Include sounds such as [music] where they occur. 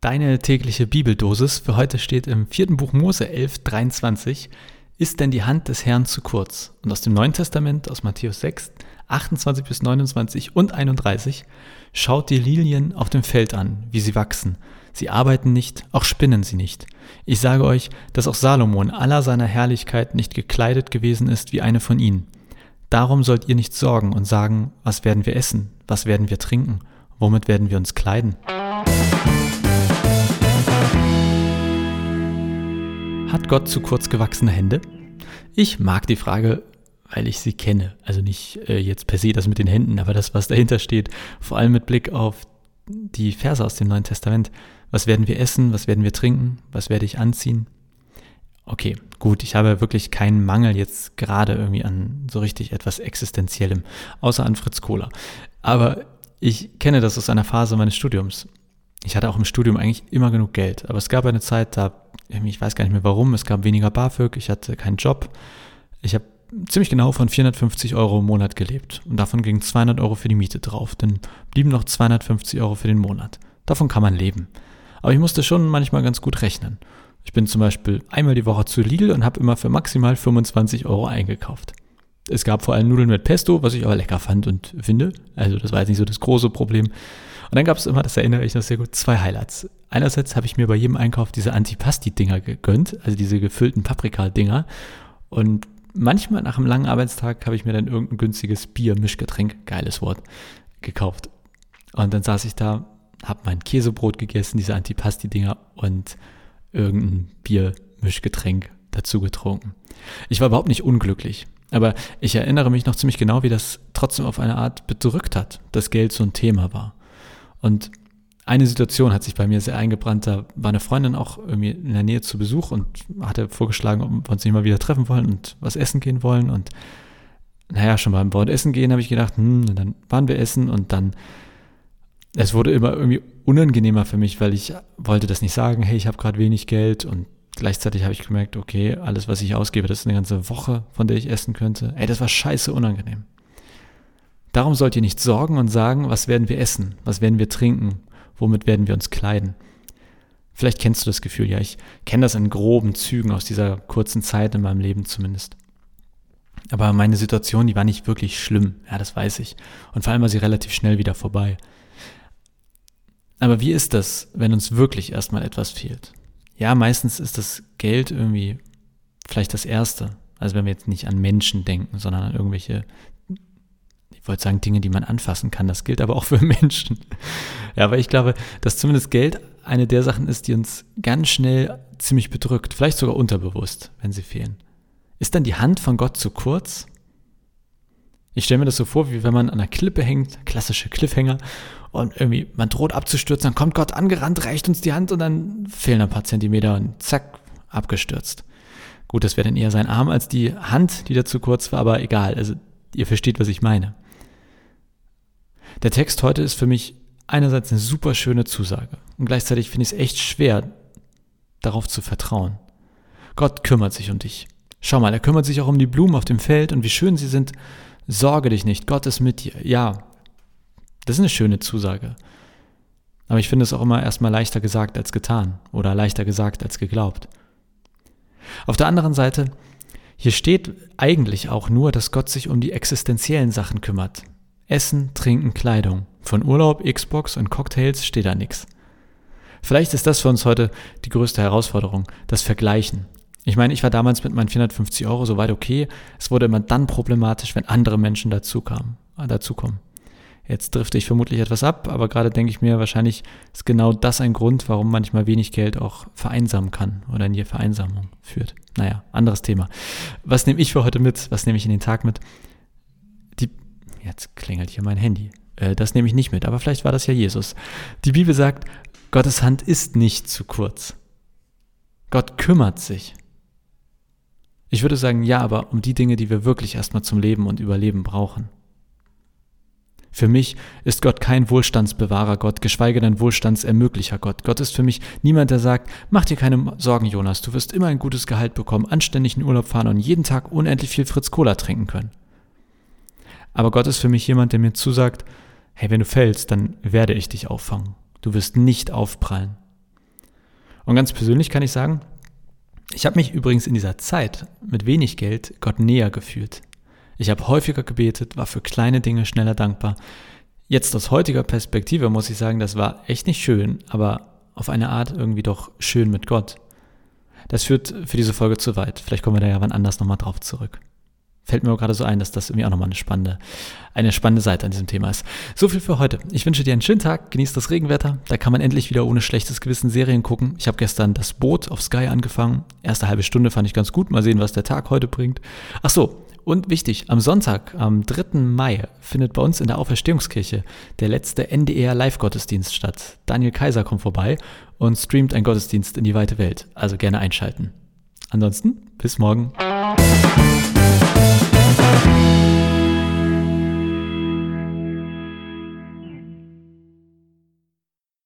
Deine tägliche Bibeldosis für heute steht im vierten Buch Mose 11, 23. Ist denn die Hand des Herrn zu kurz? Und aus dem Neuen Testament, aus Matthäus 6, 28 bis 29 und 31, schaut die Lilien auf dem Feld an, wie sie wachsen. Sie arbeiten nicht, auch spinnen sie nicht. Ich sage euch, dass auch Salomon aller seiner Herrlichkeit nicht gekleidet gewesen ist wie eine von ihnen. Darum sollt ihr nicht sorgen und sagen, was werden wir essen, was werden wir trinken, womit werden wir uns kleiden. Hat Gott zu kurz gewachsene Hände? Ich mag die Frage, weil ich sie kenne. Also nicht äh, jetzt per se das mit den Händen, aber das, was dahinter steht. Vor allem mit Blick auf die Verse aus dem Neuen Testament. Was werden wir essen? Was werden wir trinken? Was werde ich anziehen? Okay, gut, ich habe wirklich keinen Mangel jetzt gerade irgendwie an so richtig etwas Existenziellem, außer an Fritz Kohler. Aber ich kenne das aus einer Phase meines Studiums. Ich hatte auch im Studium eigentlich immer genug Geld, aber es gab eine Zeit, da ich weiß gar nicht mehr warum, es gab weniger BAföG, ich hatte keinen Job. Ich habe ziemlich genau von 450 Euro im Monat gelebt und davon gingen 200 Euro für die Miete drauf. Dann blieben noch 250 Euro für den Monat. Davon kann man leben. Aber ich musste schon manchmal ganz gut rechnen. Ich bin zum Beispiel einmal die Woche zu Lidl und habe immer für maximal 25 Euro eingekauft. Es gab vor allem Nudeln mit Pesto, was ich aber lecker fand und finde. Also das war jetzt nicht so das große Problem. Und dann gab es immer, das erinnere ich noch sehr gut, zwei Highlights. Einerseits habe ich mir bei jedem Einkauf diese Antipasti-Dinger gegönnt, also diese gefüllten Paprika-Dinger. Und manchmal nach einem langen Arbeitstag habe ich mir dann irgendein günstiges Bier-Mischgetränk, geiles Wort, gekauft. Und dann saß ich da, habe mein Käsebrot gegessen, diese Antipasti-Dinger und irgendein Bier-Mischgetränk dazu getrunken. Ich war überhaupt nicht unglücklich. Aber ich erinnere mich noch ziemlich genau, wie das trotzdem auf eine Art bedrückt hat, dass Geld so ein Thema war. Und eine Situation hat sich bei mir sehr eingebrannt. Da war eine Freundin auch irgendwie in der Nähe zu Besuch und hatte vorgeschlagen, ob wir uns nicht mal wieder treffen wollen und was essen gehen wollen. Und naja, schon beim Wort Essen gehen habe ich gedacht, hm, dann waren wir essen und dann, es wurde immer irgendwie unangenehmer für mich, weil ich wollte das nicht sagen, hey, ich habe gerade wenig Geld und gleichzeitig habe ich gemerkt, okay, alles, was ich ausgebe, das ist eine ganze Woche, von der ich essen könnte. Ey, das war scheiße unangenehm. Darum sollt ihr nicht sorgen und sagen, was werden wir essen, was werden wir trinken, womit werden wir uns kleiden. Vielleicht kennst du das Gefühl, ja, ich kenne das in groben Zügen aus dieser kurzen Zeit in meinem Leben zumindest. Aber meine Situation, die war nicht wirklich schlimm, ja, das weiß ich. Und vor allem war sie relativ schnell wieder vorbei. Aber wie ist das, wenn uns wirklich erstmal etwas fehlt? Ja, meistens ist das Geld irgendwie vielleicht das Erste. Also wenn wir jetzt nicht an Menschen denken, sondern an irgendwelche ich wollte sagen, Dinge, die man anfassen kann. Das gilt aber auch für [laughs] Menschen. Ja, aber ich glaube, dass zumindest Geld eine der Sachen ist, die uns ganz schnell ziemlich bedrückt, vielleicht sogar unterbewusst, wenn sie fehlen. Ist dann die Hand von Gott zu kurz? Ich stelle mir das so vor, wie wenn man an einer Klippe hängt, klassische Cliffhanger, und irgendwie man droht abzustürzen, dann kommt Gott angerannt, reicht uns die Hand und dann fehlen ein paar Zentimeter und zack, abgestürzt. Gut, das wäre dann eher sein Arm als die Hand, die da zu kurz war, aber egal, also ihr versteht, was ich meine. Der Text heute ist für mich einerseits eine super schöne Zusage und gleichzeitig finde ich es echt schwer, darauf zu vertrauen. Gott kümmert sich um dich. Schau mal, er kümmert sich auch um die Blumen auf dem Feld und wie schön sie sind. Sorge dich nicht, Gott ist mit dir. Ja, das ist eine schöne Zusage. Aber ich finde es auch immer erstmal leichter gesagt als getan oder leichter gesagt als geglaubt. Auf der anderen Seite, hier steht eigentlich auch nur, dass Gott sich um die existenziellen Sachen kümmert. Essen, Trinken, Kleidung. Von Urlaub, Xbox und Cocktails steht da nichts. Vielleicht ist das für uns heute die größte Herausforderung, das Vergleichen. Ich meine, ich war damals mit meinen 450 Euro soweit okay. Es wurde immer dann problematisch, wenn andere Menschen dazu kamen, äh, dazukommen. Jetzt drifte ich vermutlich etwas ab, aber gerade denke ich mir, wahrscheinlich ist genau das ein Grund, warum manchmal wenig Geld auch vereinsamen kann oder in die Vereinsamung führt. Naja, anderes Thema. Was nehme ich für heute mit? Was nehme ich in den Tag mit? Jetzt klingelt hier mein Handy. Äh, das nehme ich nicht mit, aber vielleicht war das ja Jesus. Die Bibel sagt, Gottes Hand ist nicht zu kurz. Gott kümmert sich. Ich würde sagen, ja, aber um die Dinge, die wir wirklich erstmal zum Leben und Überleben brauchen. Für mich ist Gott kein Wohlstandsbewahrer Gott, geschweige denn Wohlstandsermöglicher Gott. Gott ist für mich niemand, der sagt, mach dir keine Sorgen, Jonas, du wirst immer ein gutes Gehalt bekommen, anständig in Urlaub fahren und jeden Tag unendlich viel Fritz Cola trinken können. Aber Gott ist für mich jemand, der mir zusagt, hey, wenn du fällst, dann werde ich dich auffangen. Du wirst nicht aufprallen. Und ganz persönlich kann ich sagen, ich habe mich übrigens in dieser Zeit mit wenig Geld Gott näher gefühlt. Ich habe häufiger gebetet, war für kleine Dinge schneller dankbar. Jetzt aus heutiger Perspektive muss ich sagen, das war echt nicht schön, aber auf eine Art irgendwie doch schön mit Gott. Das führt für diese Folge zu weit. Vielleicht kommen wir da ja wann anders nochmal drauf zurück. Fällt mir gerade so ein, dass das irgendwie auch nochmal eine spannende, eine spannende Seite an diesem Thema ist. So viel für heute. Ich wünsche dir einen schönen Tag, genieß das Regenwetter. Da kann man endlich wieder ohne schlechtes Gewissen Serien gucken. Ich habe gestern das Boot auf Sky angefangen. Erste halbe Stunde fand ich ganz gut. Mal sehen, was der Tag heute bringt. Ach so, und wichtig, am Sonntag, am 3. Mai, findet bei uns in der Auferstehungskirche der letzte NDR Live-Gottesdienst statt. Daniel Kaiser kommt vorbei und streamt einen Gottesdienst in die weite Welt. Also gerne einschalten. Ansonsten, bis morgen.